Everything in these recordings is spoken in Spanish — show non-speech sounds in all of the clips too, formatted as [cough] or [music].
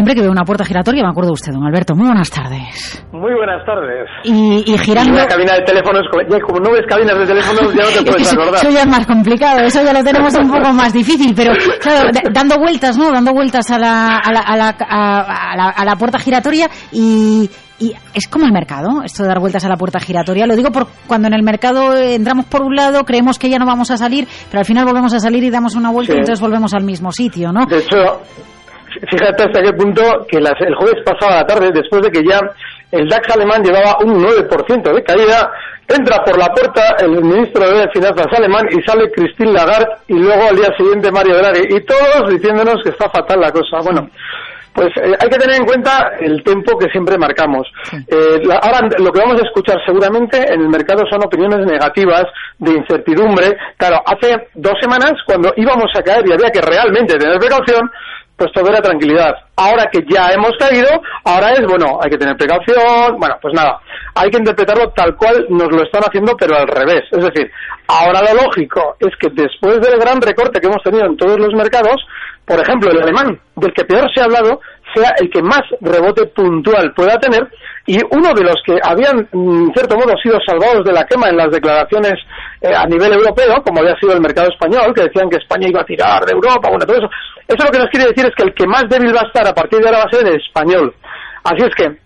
Siempre que veo una puerta giratoria me acuerdo de usted, don Alberto. Muy buenas tardes. Muy buenas tardes. Y, y girando... Y una cabina de teléfonos, ya como no ves cabinas de teléfonos ya no te [laughs] puedes acordar. Eso ya es más complicado, eso ya lo tenemos un poco más difícil, pero [laughs] claro, dando vueltas, ¿no? Dando vueltas a la, a la, a la, a- la- a la puerta giratoria y, y es como el mercado, esto de dar vueltas a la puerta giratoria. Lo digo por cuando en el mercado entramos por un lado, creemos que ya no vamos a salir, pero al final volvemos a salir y damos una vuelta Sí. y entonces volvemos al mismo sitio, ¿no? De hecho, fíjate hasta qué punto que las- el jueves pasado a la tarde, después de que ya el DAX alemán llevaba un 9% de caída, entra por la puerta el ministro de Finanzas alemán y sale Christine Lagarde y luego al día siguiente Mario Draghi y todos diciéndonos que está fatal la cosa. Bueno, pues eh, hay que tener en cuenta el tiempo que siempre marcamos. Eh, la- ahora lo que vamos a escuchar seguramente en el mercado son opiniones negativas, de incertidumbre. Claro, hace dos semanas cuando íbamos a caer y había que realmente tener precaución, pues todo era tranquilidad. Ahora que ya hemos caído, ahora es, bueno, hay que tener precaución, bueno, pues nada, hay que interpretarlo tal cual nos lo están haciendo, pero al revés. Es decir, ahora lo lógico es que después del gran recorte que hemos tenido en todos los mercados, por ejemplo, el alemán, del que peor se ha hablado, sea el que más rebote puntual pueda tener y uno de los que habían, en cierto modo, sido salvados de la quema en las declaraciones eh, a nivel europeo, como había sido el mercado español, que decían que España iba a tirar de Europa, bueno, todo eso. Eso lo que nos quiere decir es que el que más débil va a estar a partir de ahora va a ser el español. Así es que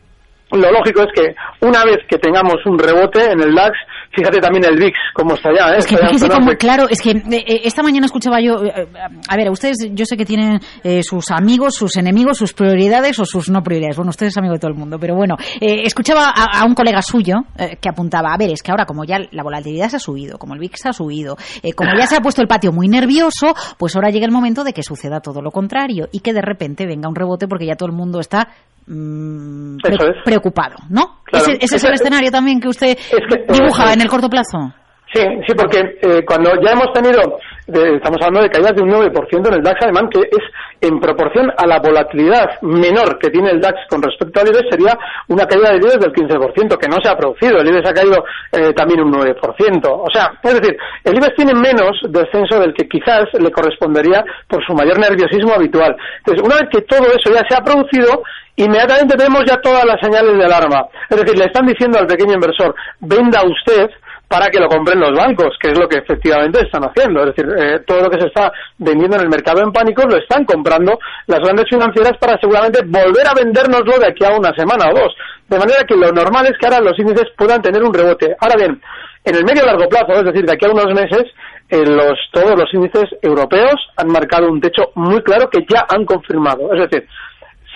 lo lógico es que una vez que tengamos un rebote en el DAX, fíjate también el VIX, cómo está ya, ¿eh? Es que Está fíjese cómo, claro, es que eh, eh, esta mañana escuchaba yo, eh, a ver, ustedes, yo sé que tienen eh, sus amigos, sus enemigos, sus prioridades o sus no prioridades. Bueno, usted es amigo de todo el mundo, pero bueno, eh, escuchaba a, a un colega suyo eh, que apuntaba, a ver, es que ahora como ya la volatilidad se ha subido, como el VIX ha subido, eh, como ya se ha puesto el patio muy nervioso, pues ahora llega el momento de que suceda todo lo contrario y que de repente venga un rebote porque ya todo el mundo está mm, Eso es. preocupado, ¿no? Claro. ese, ese es el escenario también que usted que- dibuja en el corto plazo. Sí, sí, porque eh, cuando ya hemos tenido, de- estamos hablando de caídas de un 9% en el DAX alemán, que es en proporción a la volatilidad menor que tiene el DAX con respecto al IBEX, sería una caída del IBEX del 15%, que no se ha producido. El IBEX ha caído eh, también un 9%. O sea, es decir, el IBEX tiene menos descenso del que quizás le correspondería por su mayor nerviosismo habitual. Entonces, una vez que todo eso ya se ha producido, inmediatamente vemos ya todas las señales de alarma. Es decir, le están diciendo al pequeño inversor, venda usted para que lo compren los bancos, que es lo que efectivamente están haciendo. Es decir, eh, todo lo que se está vendiendo en el mercado en pánico lo están comprando las grandes financieras para seguramente volver a vendérnoslo de aquí a una semana o dos. De manera que lo normal es que ahora los índices puedan tener un rebote. Ahora bien, en el medio y largo plazo, es decir, de aquí a unos meses, eh, los, todos los índices europeos han marcado un techo muy claro que ya han confirmado. Es decir,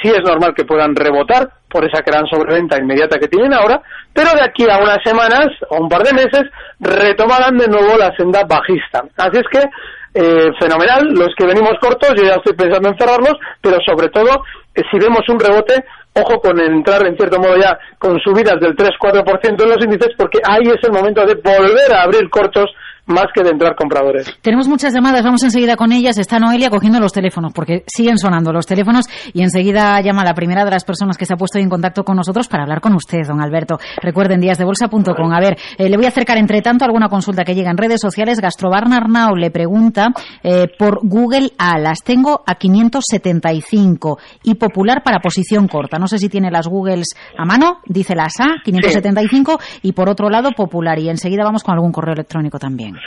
sí es normal que puedan rebotar por esa gran sobreventa inmediata que tienen ahora, pero de aquí a unas semanas o un par de meses retomarán de nuevo la senda bajista. Así es que, eh, fenomenal, los que venimos cortos, yo ya estoy pensando en cerrarlos, pero sobre todo, eh, si vemos un rebote, ojo con entrar en cierto modo ya con subidas del 3-4% en los índices, porque ahí es el momento de volver a abrir cortos más que de entrar compradores. Tenemos muchas llamadas, vamos enseguida con ellas. Está Noelia cogiendo los teléfonos, porque siguen sonando los teléfonos y enseguida llama la primera de las personas que se ha puesto en contacto con nosotros para hablar con usted, don Alberto. Recuerden, díasdebolsa.com. A ver, eh, le voy a acercar entre tanto alguna consulta que llega en redes sociales. Gastrobar Narnau le pregunta eh, por Google A. Las tengo a 575 y popular para posición corta. No sé si tiene las Googles a mano, dice las A, 575 y por otro lado popular. Y enseguida vamos con algún correo electrónico también.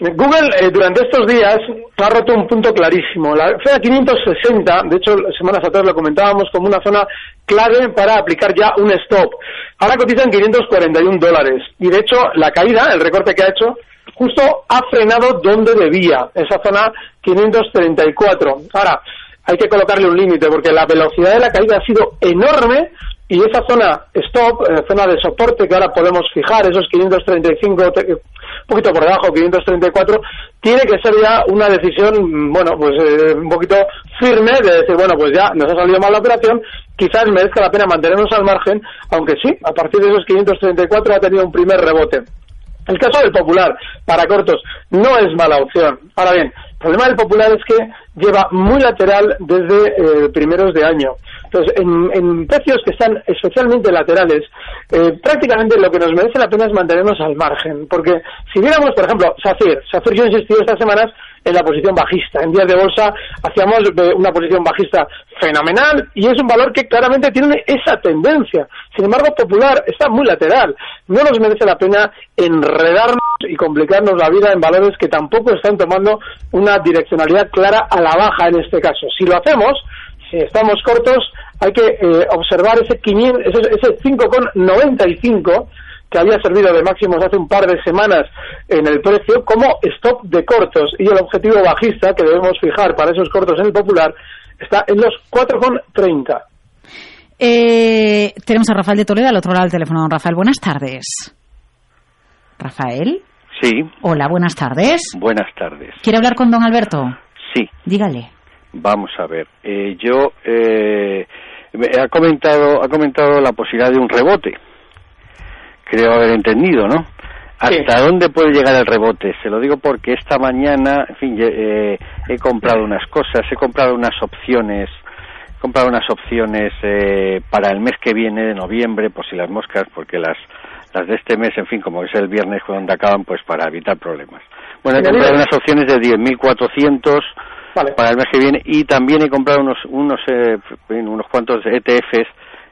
Google eh, durante estos días ha roto un punto clarísimo. La FEA 560, de hecho semanas atrás lo comentábamos como una zona clave para aplicar ya un stop. Ahora cotizan 541 dólares y de hecho la caída, el recorte que ha hecho, justo ha frenado donde debía, esa zona 534. Ahora, hay que colocarle un límite porque la velocidad de la caída ha sido enorme y esa zona stop, eh, zona de soporte que ahora podemos fijar, esos 535, un poquito por debajo, 534, tiene que ser ya una decisión, bueno, pues eh, un poquito firme de decir, bueno, pues ya nos ha salido mal la operación, quizás merezca la pena mantenernos al margen, aunque sí, a partir de esos 534 ha tenido un primer rebote. El caso del popular, para cortos, no es mala opción. Ahora bien, el problema del popular es que lleva muy lateral desde eh, primeros de año. Entonces, en, precios que están especialmente laterales, eh, prácticamente lo que nos merece la pena es mantenernos al margen. Porque si viéramos, por ejemplo, SACIR, SACIR yo he insistido estas semanas en la posición bajista. En días de bolsa hacíamos eh, una posición bajista fenomenal y es un valor que claramente tiene esa tendencia. Sin embargo, Popular está muy lateral. No nos merece la pena enredarnos y complicarnos la vida en valores que tampoco están tomando una direccionalidad clara a la baja en este caso. Si lo hacemos, si estamos cortos, hay que eh, observar ese, 500, ese 5,95 que había servido de máximos hace un par de semanas en el precio como stop de cortos y el objetivo bajista que debemos fijar para esos cortos en el popular está en los 4,30. Eh, tenemos a Rafael de Toledo al otro lado del teléfono. Rafael, buenas tardes. Rafael. Sí. Hola, buenas tardes. Buenas tardes. ¿Quiere hablar con don Alberto? Sí. Dígale. Vamos a ver. Eh, yo eh, ha comentado ha comentado la posibilidad de un rebote. Creo haber entendido, ¿no? ¿Hasta dónde puede llegar el rebote? Se lo digo porque esta mañana, en fin, eh, he comprado unas cosas, he comprado unas opciones, he comprado unas opciones eh, para el mes que viene, de noviembre, por si las moscas, porque las las de este mes, en fin, como es el viernes cuando acaban, pues para evitar problemas. Bueno, he comprado unas opciones de 10.400 para el mes que viene y también he comprado unos unos eh, unos cuantos ETFs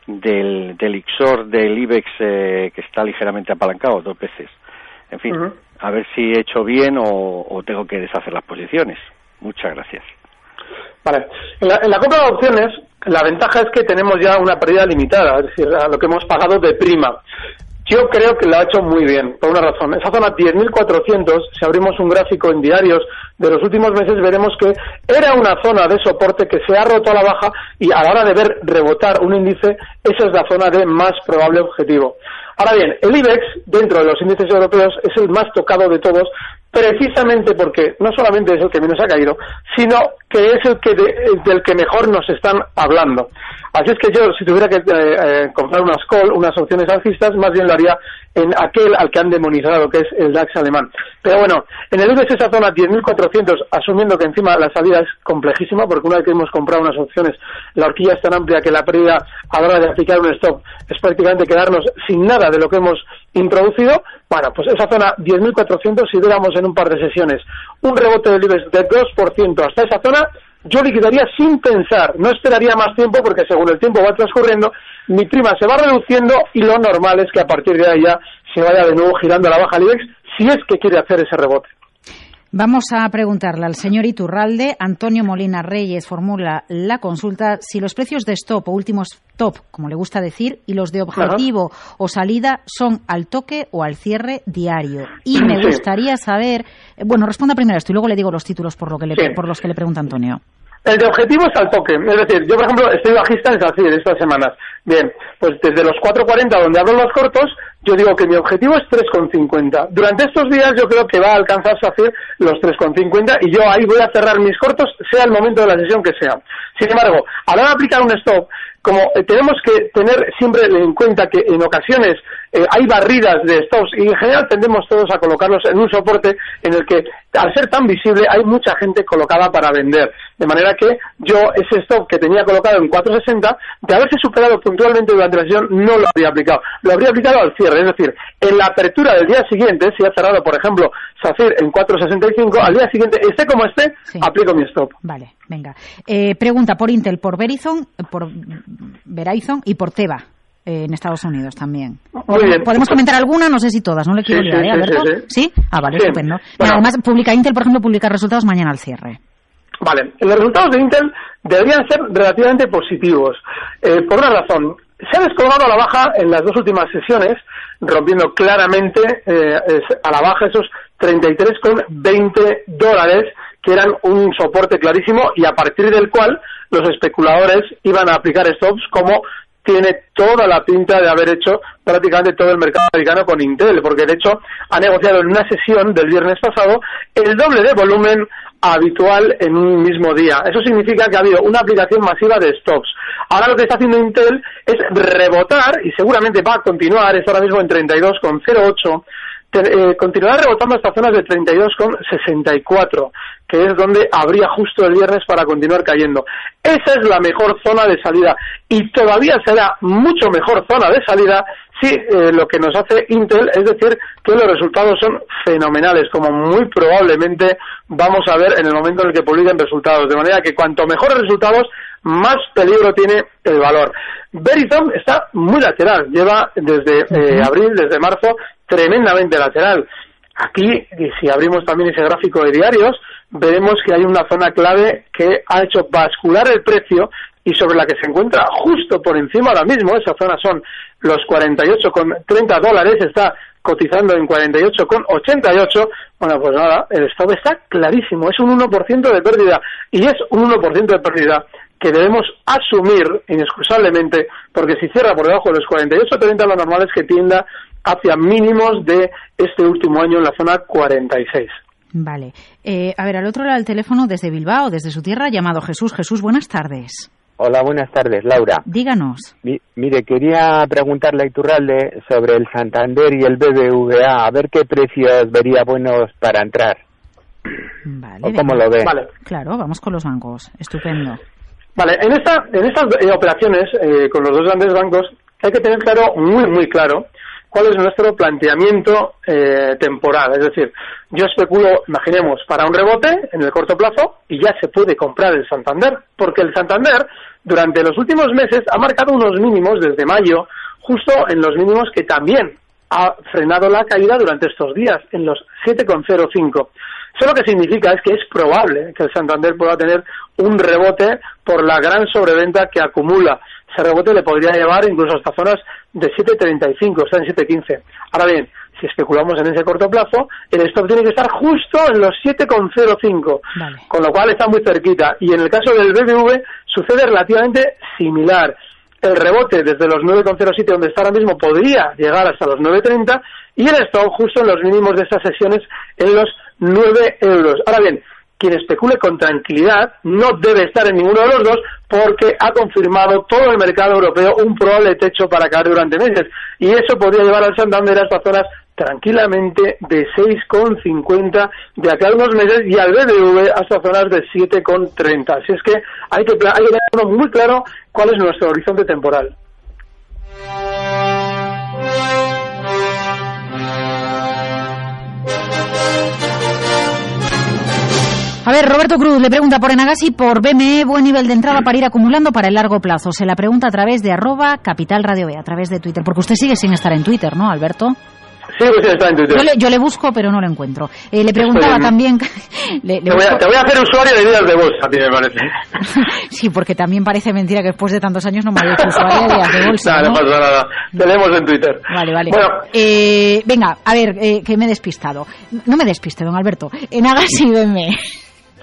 del, del IXOR del IBEX eh, que está ligeramente apalancado dos veces. En fin, a ver si he hecho bien o, tengo que deshacer las posiciones. Muchas gracias. Vale. En la, en la compra de opciones, la ventaja es que tenemos ya una pérdida limitada, es decir, a lo que hemos pagado de prima. Yo creo que lo ha hecho muy bien, por una razón. Esa zona 10.400, si abrimos un gráfico en diarios de los últimos meses, veremos que era una zona de soporte que se ha roto a la baja y a la hora de ver rebotar un índice, esa es la zona de más probable objetivo. Ahora bien, el IBEX, dentro de los índices europeos, es el más tocado de todos, precisamente porque no solamente es el que menos ha caído, sino que es el que del que mejor nos están hablando. Así es que yo, si tuviera que eh, eh, comprar unas call, unas opciones alcistas, más bien lo haría en aquel al que han demonizado, que es el DAX alemán. Pero bueno, en el IBEX esa zona 10.400, asumiendo que encima la salida es complejísima, porque una vez que hemos comprado unas opciones, la horquilla es tan amplia que la pérdida a la hora de aplicar un stop es prácticamente quedarnos sin nada de lo que hemos introducido. Bueno, pues esa zona 10.400, si viéramos en un par de sesiones un rebote del IBEX de 2% hasta esa zona, yo liquidaría sin pensar, no esperaría más tiempo porque según el tiempo va transcurriendo, mi prima se va reduciendo y lo normal es que a partir de ahí ya se vaya de nuevo girando a la baja el IBEX si es que quiere hacer ese rebote. Vamos a preguntarle al señor Iturralde. Antonio Molina Reyes formula la consulta si los precios de stop o últimos top, como le gusta decir, y los de objetivo o salida son al toque o al cierre diario. Y me gustaría saber, eh, bueno, responda primero esto y luego le digo los títulos por, lo que le, por los que le pregunta Antonio. El de objetivo es al toque. Es decir, yo, por ejemplo, estoy bajista en SACIR estas semanas. Bien, pues desde los 4.40 donde hablo los cortos, yo digo que mi objetivo es 3.50. Durante estos días yo creo que va a alcanzar SACIR los 3.50 y yo ahí voy a cerrar mis cortos, sea el momento de la sesión que sea. Sin embargo, a la hora de aplicar un stop, como eh, tenemos que tener siempre en cuenta que en ocasiones eh, hay barridas de stops y en general tendemos todos a colocarlos en un soporte en el que al ser tan visible hay mucha gente colocada para vender. De manera que yo ese stop que tenía colocado en 460, de haberse superado puntualmente durante la sesión, no lo habría aplicado. Lo habría aplicado al cierre, es decir, en la apertura del día siguiente, si ha cerrado, por ejemplo, SACIR en 465, al día siguiente, esté como esté, aplico mi stop. Vale, venga. Eh, pregunta por Intel, por Verizon, por Verizon y por Teva en Estados Unidos también. Muy bien. ¿Podemos comentar alguna? No sé si todas, no le quiero Sí, liar, sí, ¿eh, sí, Alberto? sí, sí. Ah, vale, estupendo. Bueno. Además, publica Intel, por ejemplo, publica resultados mañana al cierre. Vale, los resultados de Intel deberían ser relativamente positivos. Eh, por una razón, se ha descolgado a la baja en las dos últimas sesiones, rompiendo claramente eh, a la baja esos 33,20 dólares, que eran un soporte clarísimo y a partir del cual los especuladores iban a aplicar stops como tiene toda la pinta de haber hecho prácticamente todo el mercado americano con Intel, porque de hecho ha negociado en una sesión del viernes pasado el doble de volumen habitual en un mismo día. Eso significa que ha habido una aplicación masiva de stops. Ahora lo que está haciendo Intel es rebotar y seguramente va a continuar, está ahora mismo en 32,08 te- eh, continuará rebotando hasta zonas de 32,64, que es donde habría justo el viernes para continuar cayendo. Esa es la mejor zona de salida y todavía será mucho mejor zona de salida si eh, lo que nos hace Intel es decir que los resultados son fenomenales, como muy probablemente vamos a ver en el momento en el que publiquen resultados. De manera que cuanto mejores resultados, más peligro tiene el valor. Verizon está muy lateral, lleva desde eh, abril, desde marzo, tremendamente lateral. Aquí, y si abrimos también ese gráfico de diarios, veremos que hay una zona clave que ha hecho bascular el precio y sobre la que se encuentra justo por encima ahora mismo. Esa zona son los 48,30 dólares, está cotizando en 48,88. Bueno, pues nada, el stop está clarísimo, es un 1% de pérdida y es un 1% de pérdida que debemos asumir inexcusablemente, porque si cierra por debajo de los 48,30 lo normal es que tienda hacia mínimos de este último año en la zona 46. Vale. Eh, a ver, al otro lado del teléfono, desde Bilbao, desde su tierra, llamado Jesús. Jesús, buenas tardes. Hola, buenas tardes, Laura. Díganos. Mi- mire, quería preguntarle a Iturralde sobre el Santander y el BBVA, a ver qué precios vería buenos para entrar. Vale. ¿O cómo lo ve? Vale. Claro, vamos con los bancos. Estupendo. Vale, en, esta, en estas eh, operaciones eh, con los dos grandes bancos hay que tener claro, muy, muy claro, cuál es nuestro planteamiento eh, temporal. Es decir, yo especulo, imaginemos, para un rebote en el corto plazo y ya se puede comprar el Santander, porque el Santander durante los últimos meses ha marcado unos mínimos desde mayo, justo en los mínimos que también ha frenado la caída durante estos días, en los 7,05. Eso lo que significa es que es probable que el Santander pueda tener un rebote por la gran sobreventa que acumula. Ese rebote le podría llevar incluso hasta zonas de 7,35, está en 7,15. Ahora bien, si especulamos en ese corto plazo, el stop tiene que estar justo en los 7,05, Vale. con lo cual está muy cerquita. Y en el caso del BBV sucede relativamente similar. El rebote desde los 9,07 donde está ahora mismo podría llegar hasta los 9,30 y el stop justo en los mínimos de estas sesiones en los 9 euros. Ahora bien, quien especule con tranquilidad no debe estar en ninguno de los dos porque ha confirmado todo el mercado europeo un probable techo para caer durante meses y eso podría llevar al Santander a estas zonas tranquilamente de 6,50 de acá a unos meses y al BBV hasta zonas de 7,30. Así es que hay que, hay que tener muy claro cuál es nuestro horizonte temporal. A ver, Roberto Cruz le pregunta por Enagas y por BME, buen nivel de entrada para ir acumulando para el largo plazo. Se la pregunta a través de arroba Capital Radio B, a través de Twitter. Porque usted sigue sin estar en Twitter, ¿no, Alberto? Sí, pues está en Twitter. Yo le, yo le busco, pero no lo encuentro. Eh, le preguntaba Estoy en- también... [laughs] le- le Te voy, a, busco- te voy a hacer usuario de días de bolsa, a ti me parece. [laughs] sí, porque también parece mentira que después de tantos años no me haya hecho usuaria de Días de bolsa, no ¿no? pasa nada. Tenemos en Twitter. Vale, vale. Bueno, Eh, venga, a ver, eh, que me he despistado. No me despiste, don Alberto. Enagas y BME.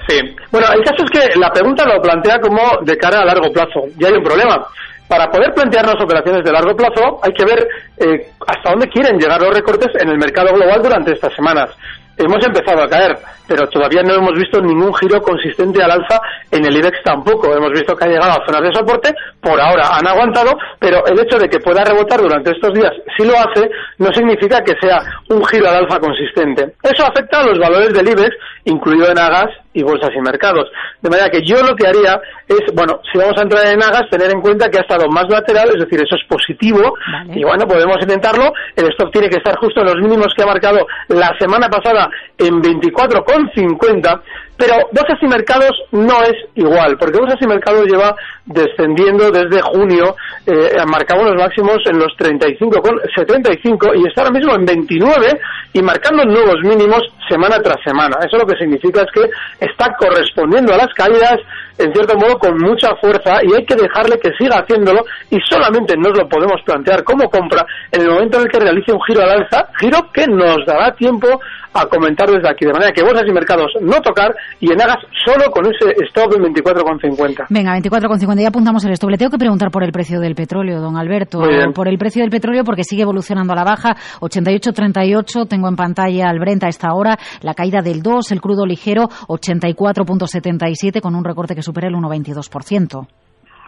Sí. Bueno, el caso es que la pregunta lo plantea como de cara a largo plazo. Y hay un problema. Para poder plantearnos operaciones de largo plazo hay que ver eh, hasta dónde quieren llegar los recortes en el mercado global durante estas semanas. hemos empezado a caer, pero todavía no hemos visto ningún giro consistente al alza en el IBEX tampoco. Hemos visto que ha llegado a zonas de soporte, por ahora han aguantado, pero el hecho de que pueda rebotar durante estos días, si lo hace, no significa que sea un giro al alza consistente. Eso afecta a los valores del IBEX, incluido en Agas y bolsas y mercados. De manera que yo lo que haría es, bueno, si vamos a entrar en Agas, tener en cuenta que ha estado más lateral, es decir, eso es positivo, y bueno, podemos intentarlo. El stop tiene que estar justo en los mínimos que ha marcado la semana pasada en 24,50, pero bolsas y mercados no es igual, porque bolsas y mercados lleva descendiendo desde junio, eh, marcaba unos máximos en los 35,75 y está ahora mismo en 29 y marcando nuevos mínimos semana tras semana. Eso lo que significa es que está correspondiendo a las caídas en cierto modo con mucha fuerza y hay que dejarle que siga haciéndolo y solamente nos lo podemos plantear como compra en el momento en el que realice un giro al alza, giro que nos dará tiempo a comentar desde aquí, de manera que bolsas y mercados no tocar y en hagas solo con ese stop en 24,50. Venga, 24,50, ya apuntamos el stop. Le tengo que preguntar por el precio del petróleo, don Alberto, por el precio del petróleo porque sigue evolucionando a la baja, 88,38, tengo en pantalla al Brent a esta hora, la caída del 2, el crudo ligero 84,77 con un recorte que supera el 1,22%.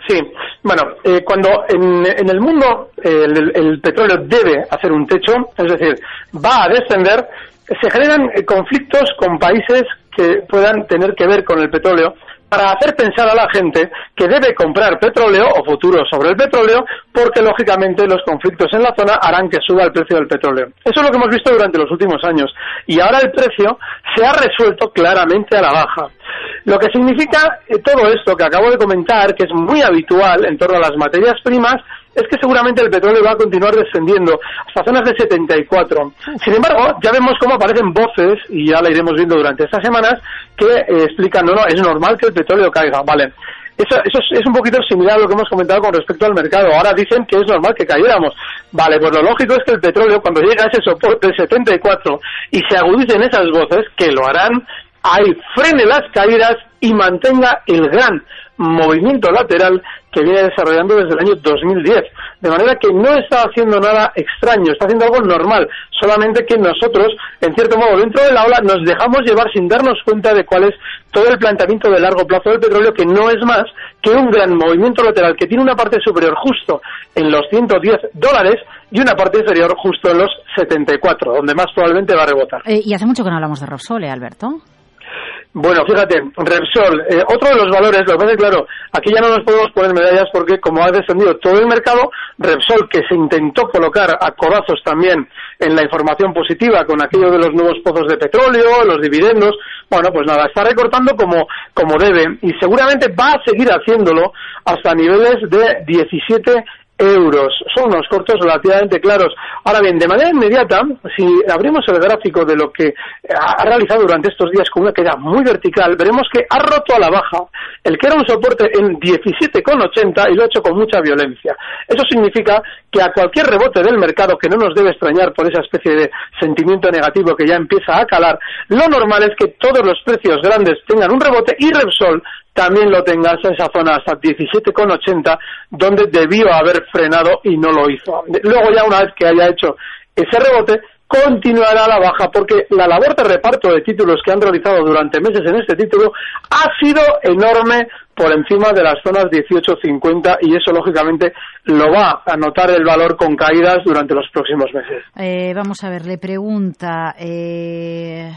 Sí, bueno, eh, cuando en, el mundo el, petróleo debe hacer un techo, es decir, va a descender, se generan eh, conflictos con países que puedan tener que ver con el petróleo para hacer pensar a la gente que debe comprar petróleo o futuro sobre el petróleo porque lógicamente los conflictos en la zona harán que suba el precio del petróleo. Eso es lo que hemos visto durante los últimos años y ahora el precio se ha resuelto claramente a la baja. Lo que significa eh, todo esto que acabo de comentar, que es muy habitual en torno a las materias primas, es que seguramente el petróleo va a continuar descendiendo hasta zonas de 74. Sin embargo, ya vemos cómo aparecen voces, y ya la iremos viendo durante estas semanas, que eh, explican, no, no, es normal que el petróleo caiga. Vale, eso, eso es, un poquito similar a lo que hemos comentado con respecto al mercado. Ahora dicen que es normal que cayéramos. Vale, pues lo lógico es que el petróleo, cuando llega a ese soporte de 74 y se agudicen esas voces, que lo harán, ahí frene las caídas y mantenga el gran movimiento lateral que viene desarrollando desde el año 2010. De manera que no está haciendo nada extraño, está haciendo algo normal, solamente que nosotros, en cierto modo, dentro de la ola, nos dejamos llevar sin darnos cuenta de cuál es todo el planteamiento de largo plazo del petróleo, que no es más que un gran movimiento lateral que tiene una parte superior justo en los 110 dólares y una parte inferior justo en los 74, donde más probablemente va a rebotar. Eh, y hace mucho que no hablamos de Repsol, ¿eh, Alberto? Bueno, fíjate, Repsol, eh, otro de los valores, lo que pasa es claro, aquí ya no nos podemos poner medallas porque como ha descendido todo el mercado, Repsol, que se intentó colocar a codazos también en la información positiva con aquello de los nuevos pozos de petróleo, los dividendos, bueno, pues nada, está recortando como, como debe y seguramente va a seguir haciéndolo hasta niveles de 17 euros. Son unos cortos relativamente claros. Ahora bien, de manera inmediata, si abrimos el gráfico de lo que ha realizado durante estos días con una caída muy vertical, veremos que ha roto a la baja el que era un soporte en 17,80 y lo ha hecho con mucha violencia. Eso significa que a cualquier rebote del mercado, que no nos debe extrañar por esa especie de sentimiento negativo que ya empieza a calar, lo normal es que todos los precios grandes tengan un rebote y Repsol también lo tengas en esa zona hasta 17,80, donde debió haber frenado y no lo hizo. Luego ya una vez que haya hecho ese rebote, continuará la baja porque la labor de reparto de títulos que han realizado durante meses en este título ha sido enorme por encima de las zonas 18.50 y eso lógicamente lo va a notar el valor con caídas durante los próximos meses. Eh, vamos a ver, le pregunta. Eh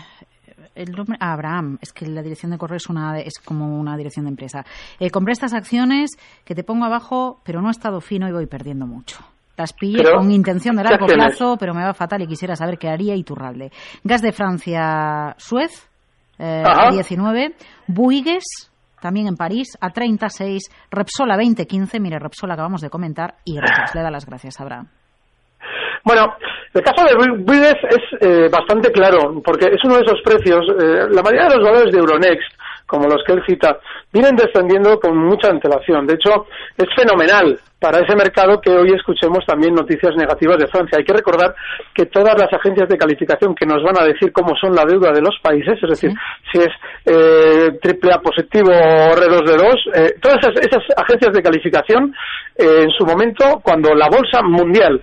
el nombre Abraham, es que la dirección de correo es, una, es como una dirección de empresa. Eh, compré estas acciones que te pongo abajo, pero no he estado fino y voy perdiendo mucho. Las pillé con intención de largo plazo, pero me va fatal y quisiera saber qué haría Iturralde. Gas de Francia, Suez, eh, a 19. Buigues, también en París, a 36. Repsol a 2015. Mire, Repsol acabamos de comentar. Y gracias, le da las gracias, Abraham. Bueno, el caso de Buides es eh, bastante claro, porque es uno de esos precios. Eh, la mayoría de los valores de Euronext, como los que él cita, vienen descendiendo con mucha antelación. De hecho, es fenomenal para ese mercado que hoy escuchemos también noticias negativas de Francia. Hay que recordar que todas las agencias de calificación que nos van a decir cómo son la deuda de los países, es decir, si es eh, triple A positivo o R2D2, todas esas, agencias de calificación, en su momento, cuando la bolsa mundial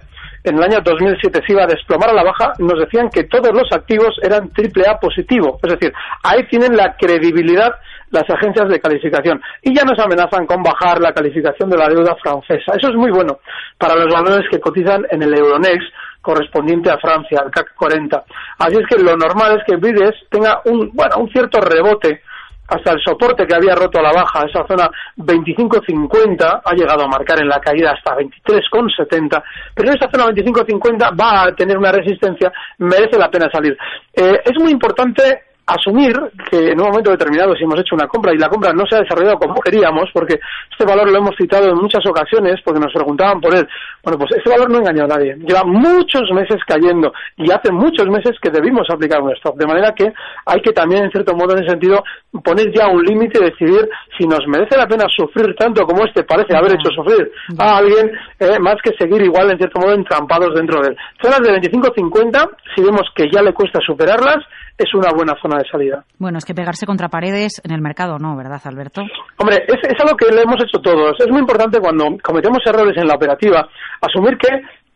en el año 2007 se iba a desplomar a la baja, nos decían que todos los activos eran triple A positivo. Es decir, ahí tienen la credibilidad las agencias de calificación y ya nos amenazan con bajar la calificación de la deuda francesa. Eso es muy bueno para los valores que cotizan en el Euronext correspondiente a Francia, al CAC 40. Así es que lo normal es que Vides tenga un, bueno, un cierto rebote hasta el soporte que había roto a la baja, esa zona 25.50, ha llegado a marcar en la caída hasta 23.70, pero en esa zona 25.50 va a tener una resistencia, merece la pena salir. Eh, es muy importante asumir que en un momento determinado si hemos hecho una compra y la compra no se ha desarrollado como queríamos, porque este valor lo hemos citado en muchas ocasiones porque nos preguntaban por él, bueno, pues este valor no engañó a nadie, lleva muchos meses cayendo y hace muchos meses que debimos aplicar un stop, de manera que hay que también en cierto modo en ese sentido poner ya un límite y decidir si nos merece la pena sufrir tanto como este parece haber hecho sufrir a alguien, eh, más que seguir igual en cierto modo entrampados dentro de él. Zonas de 25-50, si vemos que ya le cuesta superarlas, es una buena zona de salida. Bueno, es que pegarse contra paredes en el mercado no, ¿verdad, Alberto? Hombre, es, es algo que le hemos hecho todos. Es muy importante cuando cometemos errores en la operativa asumir que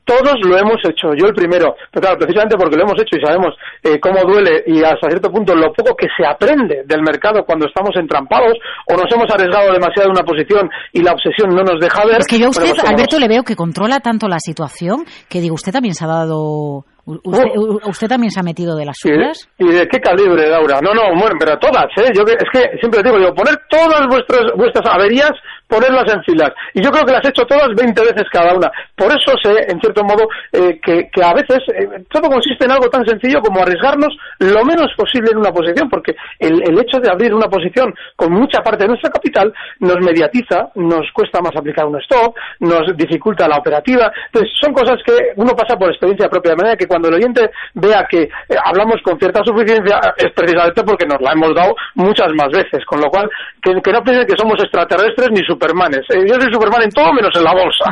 todos lo hemos hecho, yo el primero, pero claro, precisamente porque lo hemos hecho y sabemos eh, cómo duele y hasta cierto punto lo poco que se aprende del mercado cuando estamos entrampados o nos hemos arriesgado demasiado en una posición y la obsesión no nos deja ver. Es que yo a usted, Alberto, le veo que controla tanto la situación que digo, usted también se ha dado ¿Usted, ¿Usted, también se ha metido de las suyas? ¿Y de, qué calibre, Laura? No, no, bueno, pero todas, ¿eh? Yo es que siempre digo, digo, poner todas vuestras, vuestras averías, ponerlas en filas. Y yo creo que las he hecho todas 20 veces cada una. Por eso sé, en cierto modo, eh, que, que, a veces eh, todo consiste en algo tan sencillo como arriesgarnos lo menos posible en una posición, porque el, el hecho de abrir una posición con mucha parte de nuestra capital nos mediatiza, nos cuesta más aplicar un stop, nos dificulta la operativa. Entonces, son cosas que uno pasa por experiencia propia, de manera que cuando el oyente vea que eh, hablamos con cierta suficiencia es precisamente porque nos la hemos dado muchas más veces, con lo cual que, no piensen que somos extraterrestres ni supermanes. Eh, yo soy superman en todo menos en la bolsa.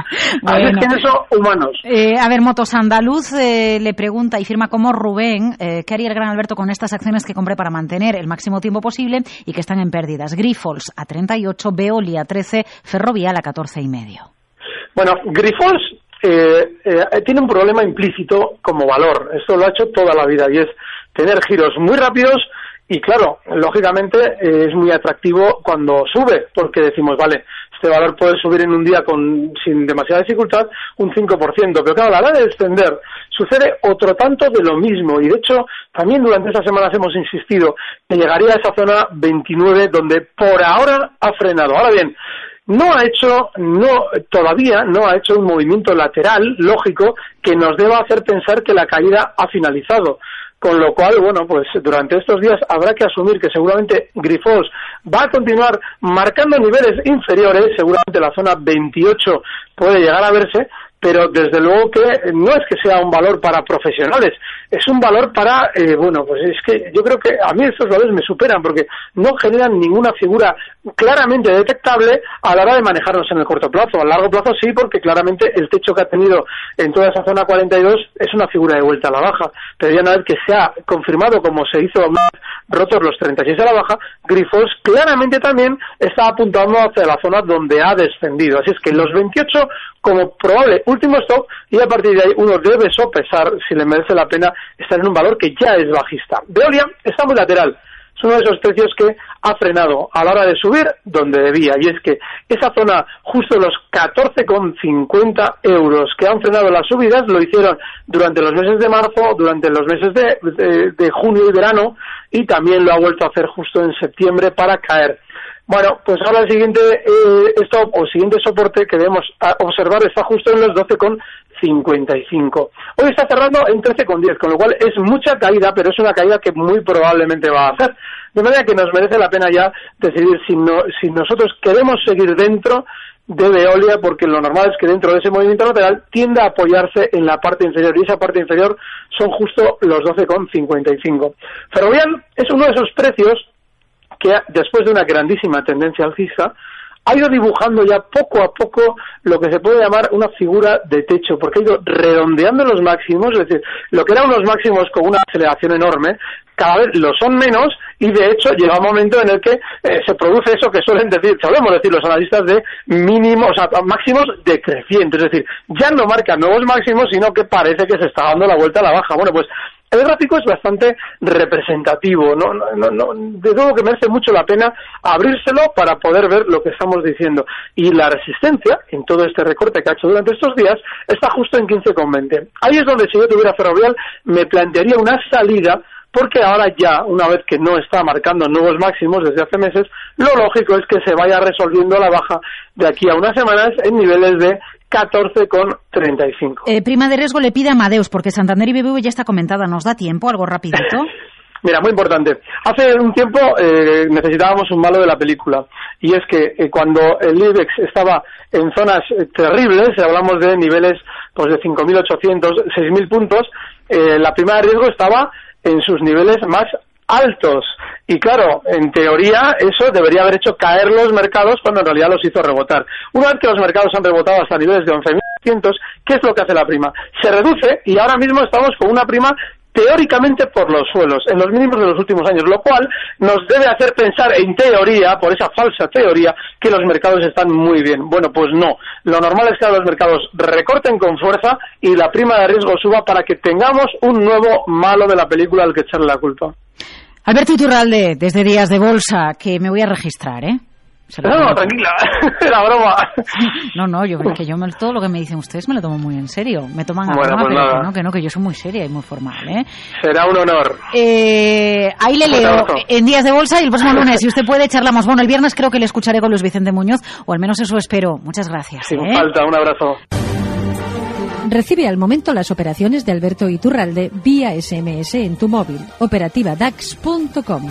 Así es que en eso humanos. Eh, a ver, Motos Andaluz le pregunta y firma como Rubén, ¿qué haría el gran Alberto con estas acciones que compré para mantener el máximo tiempo posible y que están en pérdidas? Grifols a 38, Veolia a 13, Ferrovial a 14 y medio. Bueno, Grifols eh, eh, tiene un problema implícito como valor. Esto lo ha hecho toda la vida y es tener giros muy rápidos y claro, lógicamente eh, es muy atractivo cuando sube porque decimos, vale, este valor puede subir en un día con, sin demasiada dificultad un 5%, pero claro, a la hora de descender sucede otro tanto de lo mismo y de hecho también durante estas semanas hemos insistido que llegaría a esa zona 29 donde por ahora ha frenado. Ahora bien, no ha hecho, no, todavía no ha hecho un movimiento lateral lógico que nos deba hacer pensar que la caída ha finalizado. Con lo cual, bueno, pues durante estos días habrá que asumir que seguramente Grifols va a continuar marcando niveles inferiores, seguramente la zona 28 puede llegar a verse, pero desde luego que no es que sea un valor para profesionales, es un valor para, eh, bueno, pues es que yo creo que a mí estos valores me superan porque no generan ninguna figura claramente detectable a la hora de manejarnos en el corto plazo. A largo plazo sí, porque claramente el techo que ha tenido en toda esa zona 42 es una figura de vuelta a la baja, pero ya una vez que se ha confirmado como se hizo más rotos los 36 a la baja, Grifos claramente también está apuntando hacia la zona donde ha descendido. Así es que los 28 como probable último stop y a partir de ahí uno debe sopesar si le merece la pena estar en un valor que ya es bajista. Veolia está muy lateral. Es uno de esos precios que ha frenado a la hora de subir donde debía. Y es que esa zona, justo los 14,50 euros que han frenado las subidas, lo hicieron durante los meses de marzo, durante los meses de, de junio y verano, y también lo ha vuelto a hacer justo en septiembre para caer. Bueno, pues ahora el siguiente eh, stop o siguiente soporte que debemos observar está justo en los 12,55. Hoy está cerrando en 13,10, con lo cual es mucha caída, pero es una caída que muy probablemente va a hacer. De manera que nos merece la pena ya decidir si, no, si nosotros queremos seguir dentro de Veolia, porque lo normal es que dentro de ese movimiento lateral tienda a apoyarse en la parte inferior, y esa parte inferior son justo los 12,55. Ferrovial es uno de esos precios que después de una grandísima tendencia alcista, ha ido dibujando ya poco a poco lo que se puede llamar una figura de techo, porque ha ido redondeando los máximos, es decir, lo que eran unos máximos con una aceleración enorme, cada vez lo son menos y de hecho llega un momento en el que eh, se produce eso que suelen decir, solemos decir los analistas de mínimos, o sea, máximos decrecientes, es decir, ya no marcan nuevos máximos, sino que parece que se está dando la vuelta a la baja. Bueno, pues el gráfico es bastante representativo, ¿no? No, no, de todo que merece mucho la pena abrírselo para poder ver lo que estamos diciendo. Y la resistencia, en todo este recorte que ha hecho durante estos días, está justo en 15,20. Ahí es donde si yo tuviera ferrovial me plantearía una salida porque ahora ya, una vez que no está marcando nuevos máximos desde hace meses, lo lógico es que se vaya resolviendo la baja de aquí a unas semanas en niveles de 14,35. Eh, prima de riesgo le pide a Amadeus, porque Santander y BBV ya está comentada. ¿Nos da tiempo? ¿Algo rapidito? [laughs] Mira, muy importante. Hace un tiempo eh, necesitábamos un malo de la película. Y es que eh, cuando el IBEX estaba en zonas eh, terribles, hablamos de niveles pues de 5.800, 6.000 puntos, eh, la prima de riesgo estaba en sus niveles más altos. Y claro, en teoría eso debería haber hecho caer los mercados cuando en realidad los hizo rebotar. Una vez que los mercados han rebotado hasta niveles de 11.600, ¿qué es lo que hace la prima? Se reduce y ahora mismo estamos con una prima teóricamente por los suelos, en los mínimos de los últimos años, lo cual nos debe hacer pensar en teoría, por esa falsa teoría, que los mercados están muy bien. Bueno, pues no. Lo normal es que los mercados recorten con fuerza y la prima de riesgo suba para que tengamos un nuevo malo de la película al que echarle la culpa. Alberto Iturralde, desde Días de Bolsa, que me voy a registrar, ¿eh? No, no, tranquila, [laughs] era broma. No, no, yo que yo me, todo lo que me dicen ustedes me lo tomo muy en serio. Me toman a bueno, broma, pues pero que no, que no, que yo soy muy seria y muy formal, ¿eh? Será un honor. Eh, ahí le leo en Días de Bolsa y el próximo [laughs] lunes, si usted puede, charlamos. Bueno, el viernes creo que le escucharé con Luis Vicente Muñoz, o al menos eso espero. Muchas gracias. Sin ¿eh? falta, un abrazo. Recibe al momento las operaciones de Alberto Iturralde vía SMS en tu móvil. Operativa DAX.com.